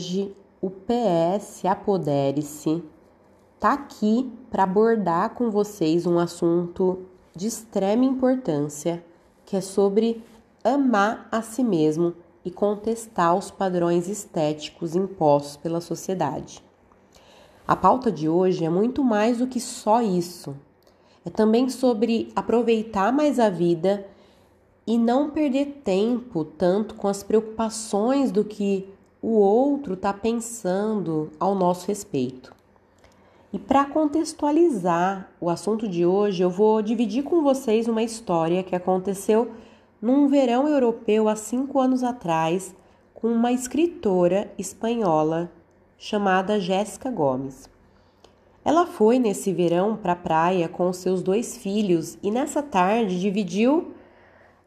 hoje o PS Apodere-se está aqui para abordar com vocês um assunto de extrema importância, que é sobre amar a si mesmo e contestar os padrões estéticos impostos pela sociedade. A pauta de hoje é muito mais do que só isso. É também sobre aproveitar mais a vida e não perder tempo tanto com as preocupações do que o outro está pensando ao nosso respeito. E para contextualizar o assunto de hoje, eu vou dividir com vocês uma história que aconteceu num verão europeu há cinco anos atrás com uma escritora espanhola chamada Jéssica Gomes. Ela foi nesse verão para a praia com seus dois filhos e nessa tarde dividiu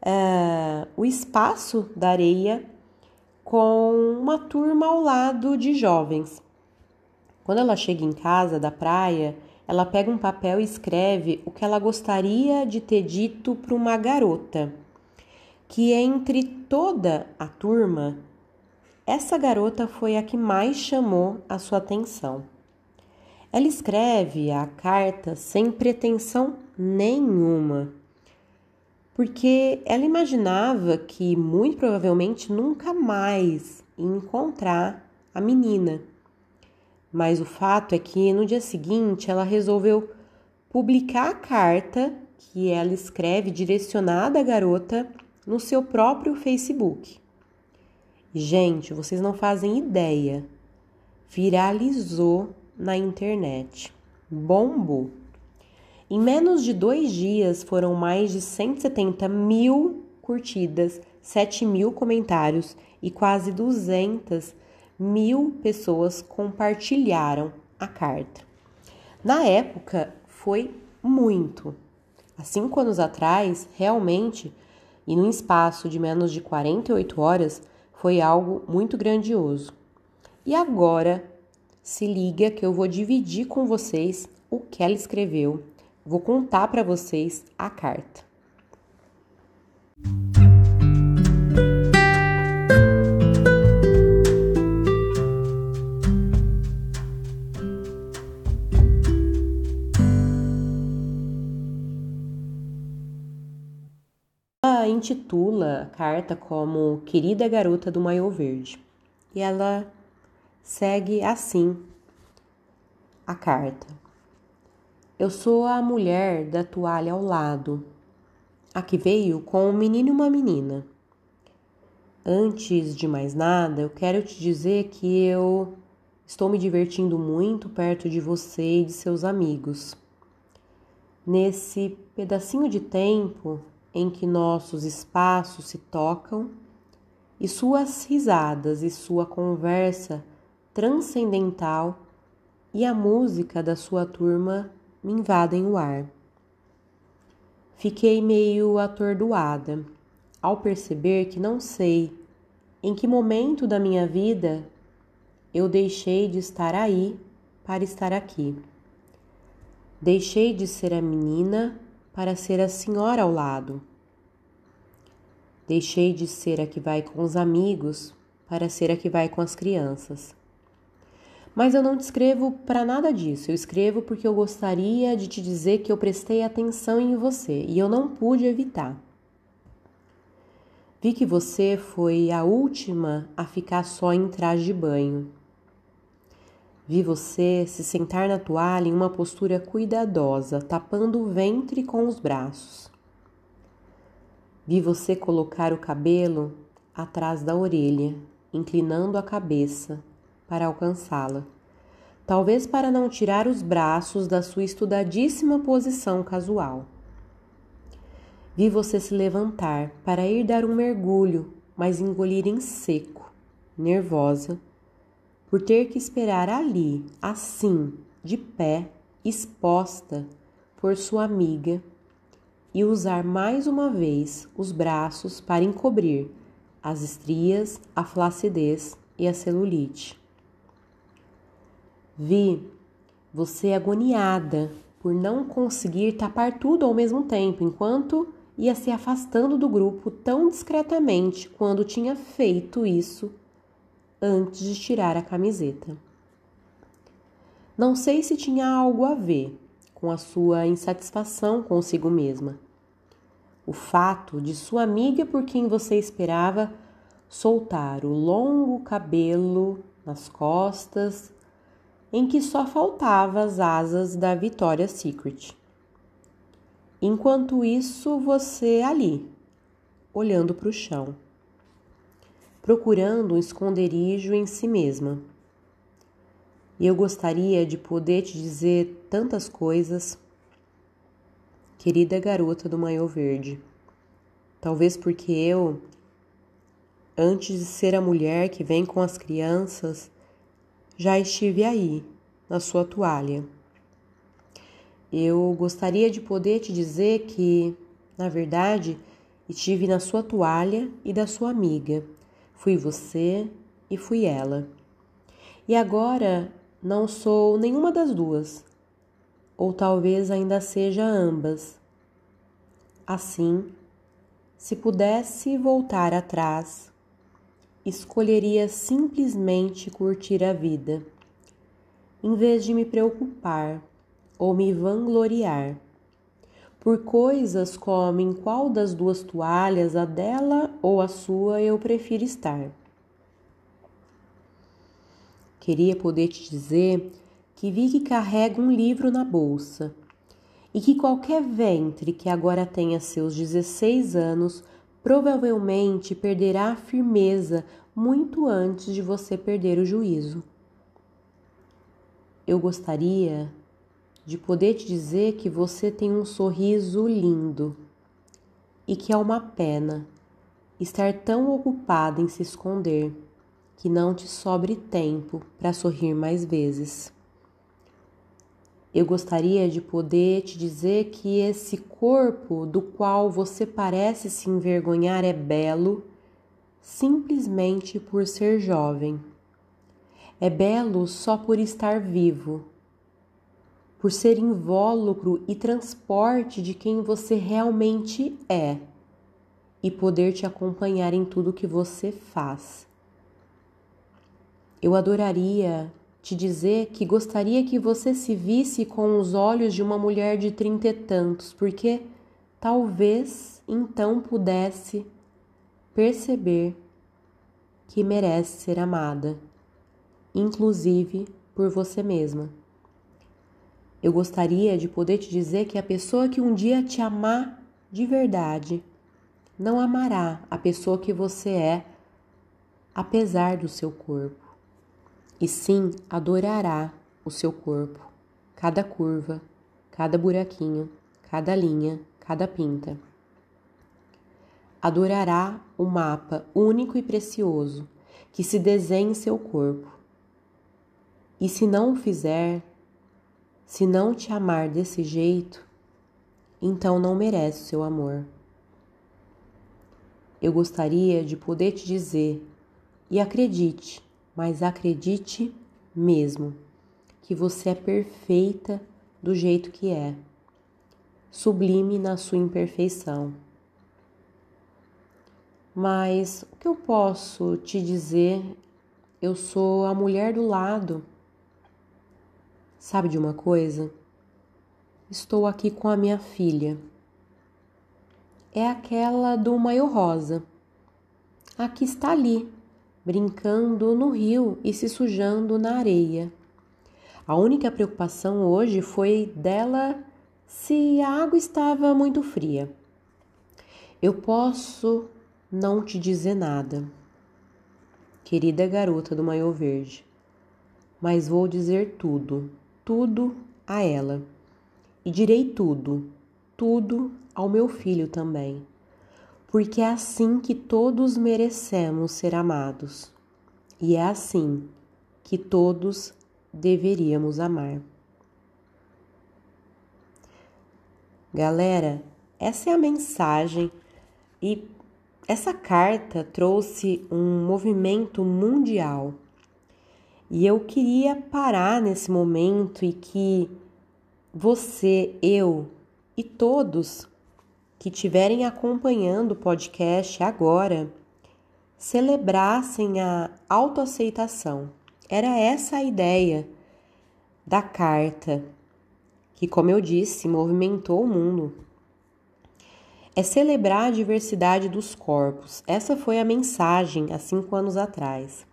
uh, o espaço da areia com uma turma ao lado de jovens. Quando ela chega em casa da praia, ela pega um papel e escreve o que ela gostaria de ter dito para uma garota, que entre toda a turma, essa garota foi a que mais chamou a sua atenção. Ela escreve a carta sem pretensão nenhuma porque ela imaginava que muito provavelmente nunca mais ia encontrar a menina. Mas o fato é que no dia seguinte ela resolveu publicar a carta que ela escreve direcionada à garota no seu próprio Facebook. Gente, vocês não fazem ideia. Viralizou na internet. Bombou. Em menos de dois dias foram mais de 170 mil curtidas, 7 mil comentários e quase 200 mil pessoas compartilharam a carta. Na época foi muito. Há cinco anos atrás, realmente, e num espaço de menos de 48 horas, foi algo muito grandioso. E agora, se liga que eu vou dividir com vocês o que ela escreveu Vou contar para vocês a carta. Ela intitula a carta como Querida Garota do Maiô Verde. E ela segue assim a carta. Eu sou a mulher da toalha ao lado, a que veio com um menino e uma menina. Antes de mais nada, eu quero te dizer que eu estou me divertindo muito perto de você e de seus amigos. Nesse pedacinho de tempo em que nossos espaços se tocam e suas risadas e sua conversa transcendental e a música da sua turma me invadem o ar. Fiquei meio atordoada ao perceber que não sei em que momento da minha vida eu deixei de estar aí para estar aqui. Deixei de ser a menina para ser a senhora ao lado. Deixei de ser a que vai com os amigos para ser a que vai com as crianças. Mas eu não te escrevo para nada disso. Eu escrevo porque eu gostaria de te dizer que eu prestei atenção em você e eu não pude evitar. Vi que você foi a última a ficar só em traje de banho. Vi você se sentar na toalha em uma postura cuidadosa, tapando o ventre com os braços. Vi você colocar o cabelo atrás da orelha, inclinando a cabeça para alcançá-la. Talvez para não tirar os braços da sua estudadíssima posição casual. Vi você se levantar para ir dar um mergulho, mas engolir em seco, nervosa, por ter que esperar ali, assim, de pé, exposta por sua amiga, e usar mais uma vez os braços para encobrir as estrias, a flacidez e a celulite. Vi você agoniada por não conseguir tapar tudo ao mesmo tempo, enquanto ia se afastando do grupo tão discretamente quando tinha feito isso antes de tirar a camiseta. Não sei se tinha algo a ver com a sua insatisfação consigo mesma. O fato de sua amiga por quem você esperava soltar o longo cabelo nas costas, em que só faltava as asas da Victoria's Secret. Enquanto isso, você ali, olhando para o chão, procurando um esconderijo em si mesma e eu gostaria de poder te dizer tantas coisas, querida garota do maiô verde. Talvez porque eu, antes de ser a mulher que vem com as crianças, já estive aí, na sua toalha. Eu gostaria de poder te dizer que, na verdade, estive na sua toalha e da sua amiga. Fui você e fui ela. E agora não sou nenhuma das duas, ou talvez ainda seja ambas. Assim, se pudesse voltar atrás, escolheria simplesmente curtir a vida, em vez de me preocupar ou me vangloriar por coisas como em qual das duas toalhas, a dela ou a sua, eu prefiro estar. Queria poder te dizer que vi que carrega um livro na bolsa e que qualquer ventre que agora tenha seus 16 anos provavelmente perderá a firmeza muito antes de você perder o juízo. Eu gostaria de poder te dizer que você tem um sorriso lindo e que é uma pena estar tão ocupada em se esconder que não te sobre tempo para sorrir mais vezes. Eu gostaria de poder te dizer que esse corpo do qual você parece se envergonhar é belo simplesmente por ser jovem. É belo só por estar vivo, por ser invólucro e transporte de quem você realmente é e poder te acompanhar em tudo que você faz. Eu adoraria te dizer que gostaria que você se visse com os olhos de uma mulher de trinta e tantos, porque talvez então pudesse perceber que merece ser amada, inclusive por você mesma. Eu gostaria de poder te dizer que a pessoa que um dia te amar de verdade não amará a pessoa que você é, apesar do seu corpo e sim adorará o seu corpo, cada curva, cada buraquinho, cada linha, cada pinta. Adorará o mapa único e precioso que se desenha em seu corpo. E se não o fizer, se não te amar desse jeito, então não merece o seu amor. Eu gostaria de poder te dizer, e acredite, mas acredite mesmo que você é perfeita do jeito que é, sublime na sua imperfeição. Mas o que eu posso te dizer? Eu sou a mulher do lado. Sabe de uma coisa? Estou aqui com a minha filha. É aquela do maio rosa. Aqui está ali, brincando no rio e se sujando na areia. A única preocupação hoje foi dela se a água estava muito fria. Eu posso não te dizer nada, querida garota do maiô verde, mas vou dizer tudo, tudo a ela. E direi tudo, tudo ao meu filho também porque é assim que todos merecemos ser amados e é assim que todos deveríamos amar. Galera, essa é a mensagem e essa carta trouxe um movimento mundial. E eu queria parar nesse momento e que você, eu e todos que estiverem acompanhando o podcast agora celebrassem a autoaceitação. Era essa a ideia da carta, que, como eu disse, movimentou o mundo. É celebrar a diversidade dos corpos. Essa foi a mensagem há cinco anos atrás.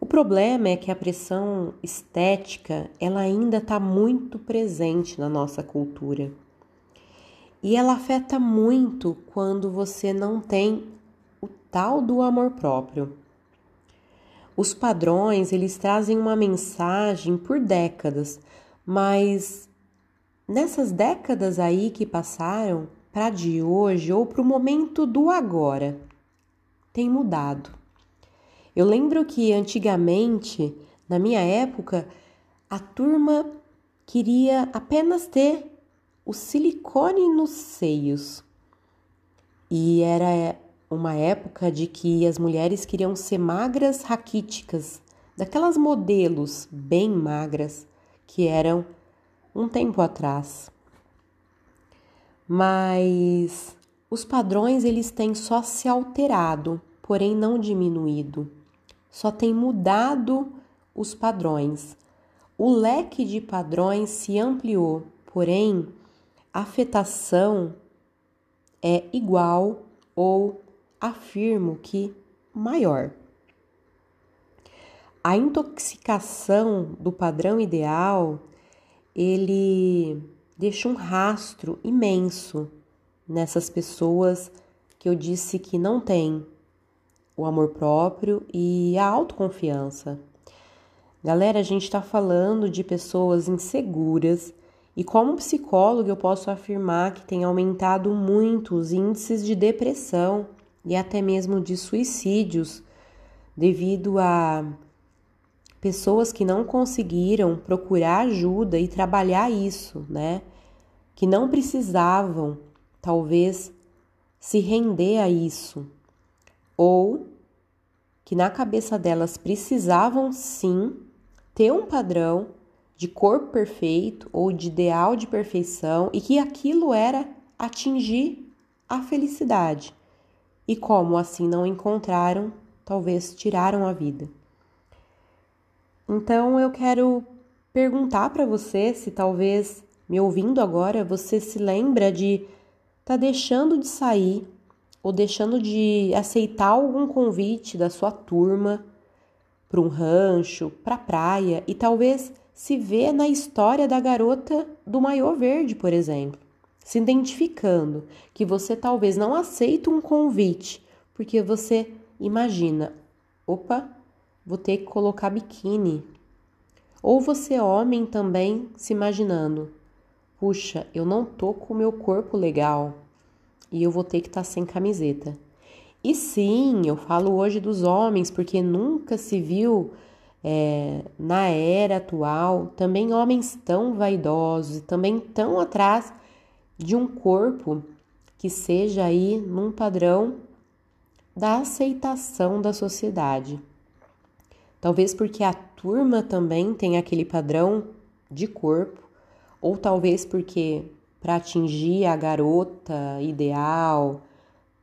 O problema é que a pressão estética ela ainda está muito presente na nossa cultura. E ela afeta muito quando você não tem o tal do amor próprio. Os padrões, eles trazem uma mensagem por décadas, mas nessas décadas aí que passaram, para de hoje ou para o momento do agora, tem mudado. Eu lembro que antigamente, na minha época, a turma queria apenas ter o silicone nos seios. E era uma época de que as mulheres queriam ser magras raquíticas, daquelas modelos bem magras que eram um tempo atrás. Mas os padrões eles têm só se alterado, porém não diminuído. Só tem mudado os padrões. O leque de padrões se ampliou, porém afetação é igual ou afirmo que maior. A intoxicação do padrão ideal, ele deixa um rastro imenso nessas pessoas que eu disse que não têm o amor próprio e a autoconfiança. Galera, a gente está falando de pessoas inseguras e como psicólogo, eu posso afirmar que tem aumentado muito os índices de depressão e até mesmo de suicídios devido a pessoas que não conseguiram procurar ajuda e trabalhar isso, né? Que não precisavam, talvez, se render a isso, ou que na cabeça delas precisavam sim ter um padrão de corpo perfeito ou de ideal de perfeição e que aquilo era atingir a felicidade. E como assim não encontraram, talvez tiraram a vida. Então eu quero perguntar para você se talvez me ouvindo agora você se lembra de tá deixando de sair ou deixando de aceitar algum convite da sua turma para um rancho, para praia e talvez se vê na história da garota do maiô verde, por exemplo, se identificando que você talvez não aceita um convite porque você imagina, opa, vou ter que colocar biquíni. Ou você homem também se imaginando, puxa, eu não tô com o meu corpo legal e eu vou ter que estar tá sem camiseta. E sim, eu falo hoje dos homens porque nunca se viu é, na era atual, também homens tão vaidosos e também tão atrás de um corpo que seja aí num padrão da aceitação da sociedade. Talvez porque a turma também tem aquele padrão de corpo, ou talvez porque para atingir a garota ideal,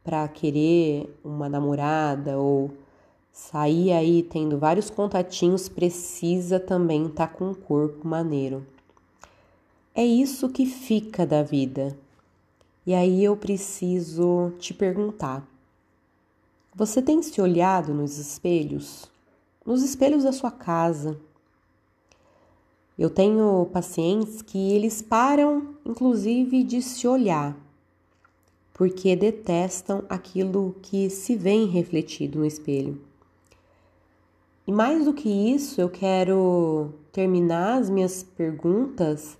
para querer uma namorada ou sair aí tendo vários contatinhos precisa também estar tá com um corpo maneiro. É isso que fica da vida. E aí eu preciso te perguntar: você tem se olhado nos espelhos? Nos espelhos da sua casa? Eu tenho pacientes que eles param, inclusive, de se olhar, porque detestam aquilo que se vê refletido no espelho. E mais do que isso, eu quero terminar as minhas perguntas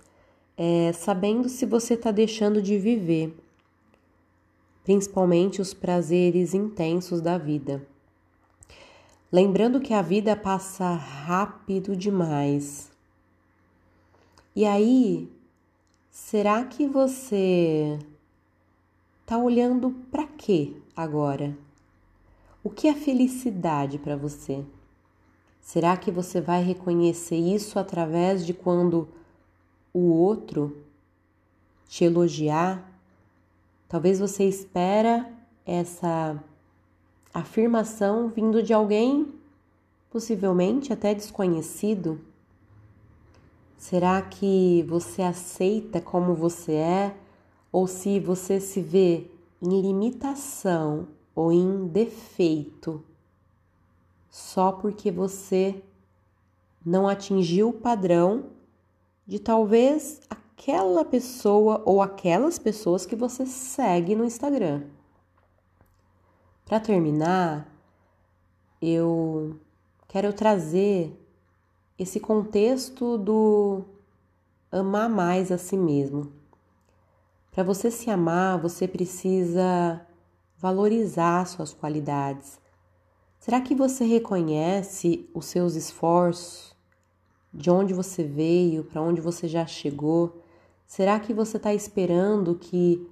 é, sabendo se você está deixando de viver, principalmente os prazeres intensos da vida. Lembrando que a vida passa rápido demais. E aí, será que você está olhando para quê agora? O que é felicidade para você? Será que você vai reconhecer isso através de quando o outro te elogiar? Talvez você espera essa afirmação vindo de alguém possivelmente até desconhecido? Será que você aceita como você é ou se você se vê em limitação ou em defeito só porque você não atingiu o padrão de talvez aquela pessoa ou aquelas pessoas que você segue no Instagram? Para terminar, eu quero trazer esse contexto do amar mais a si mesmo. Para você se amar, você precisa valorizar suas qualidades. Será que você reconhece os seus esforços? De onde você veio, para onde você já chegou? Será que você está esperando que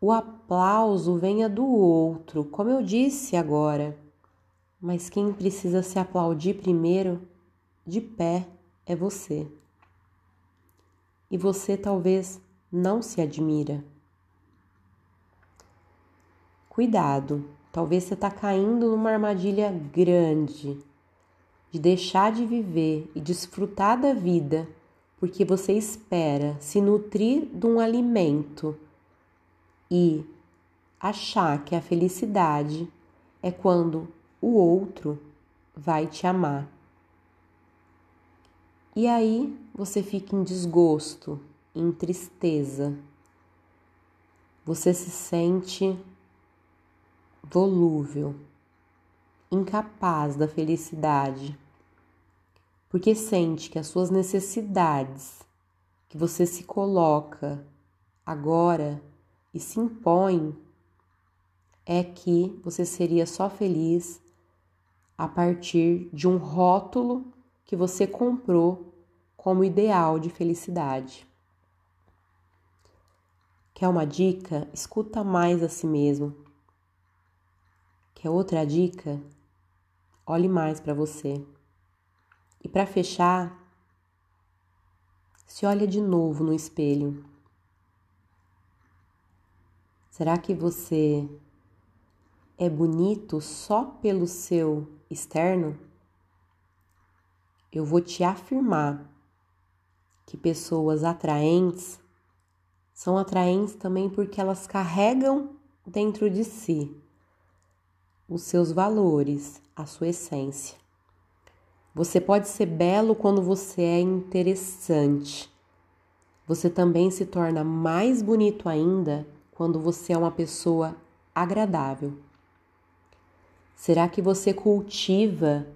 o aplauso venha do outro, como eu disse agora? Mas quem precisa se aplaudir primeiro de pé é você. E você talvez não se admira. Cuidado, talvez você está caindo numa armadilha grande de deixar de viver e desfrutar da vida porque você espera se nutrir de um alimento e achar que a felicidade é quando o outro vai te amar. E aí você fica em desgosto, em tristeza. Você se sente volúvel, incapaz da felicidade, porque sente que as suas necessidades que você se coloca agora e se impõe é que você seria só feliz a partir de um rótulo que você comprou como ideal de felicidade. Quer uma dica? Escuta mais a si mesmo. Quer outra dica? Olhe mais para você. E para fechar, se olha de novo no espelho. Será que você é bonito só pelo seu externo? eu vou te afirmar que pessoas atraentes são atraentes também porque elas carregam dentro de si os seus valores, a sua essência. Você pode ser belo quando você é interessante. Você também se torna mais bonito ainda quando você é uma pessoa agradável. Será que você cultiva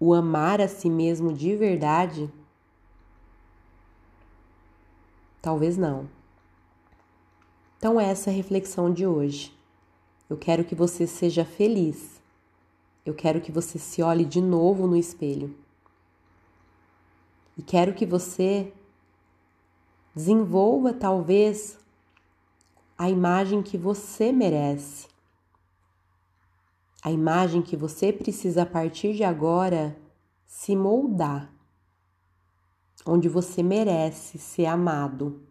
o amar a si mesmo de verdade? Talvez não. Então, essa é a reflexão de hoje. Eu quero que você seja feliz. Eu quero que você se olhe de novo no espelho. E quero que você desenvolva, talvez, a imagem que você merece a imagem que você precisa a partir de agora se moldar, onde você merece ser amado,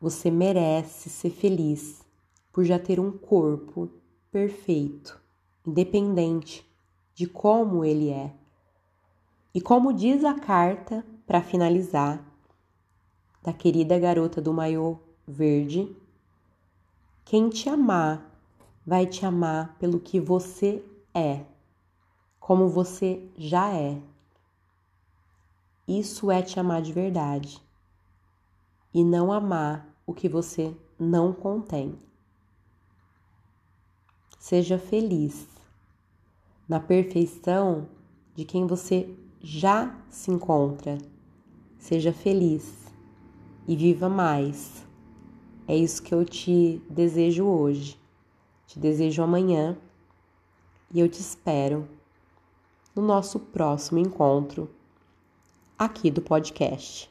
você merece ser feliz por já ter um corpo perfeito, independente de como ele é. E como diz a carta, para finalizar, da querida garota do maiô verde, quem te amar vai te amar pelo que você é, como você já é. Isso é te amar de verdade e não amar o que você não contém. Seja feliz na perfeição de quem você já se encontra. Seja feliz e viva mais. É isso que eu te desejo hoje. Te desejo amanhã e eu te espero no nosso próximo encontro aqui do podcast.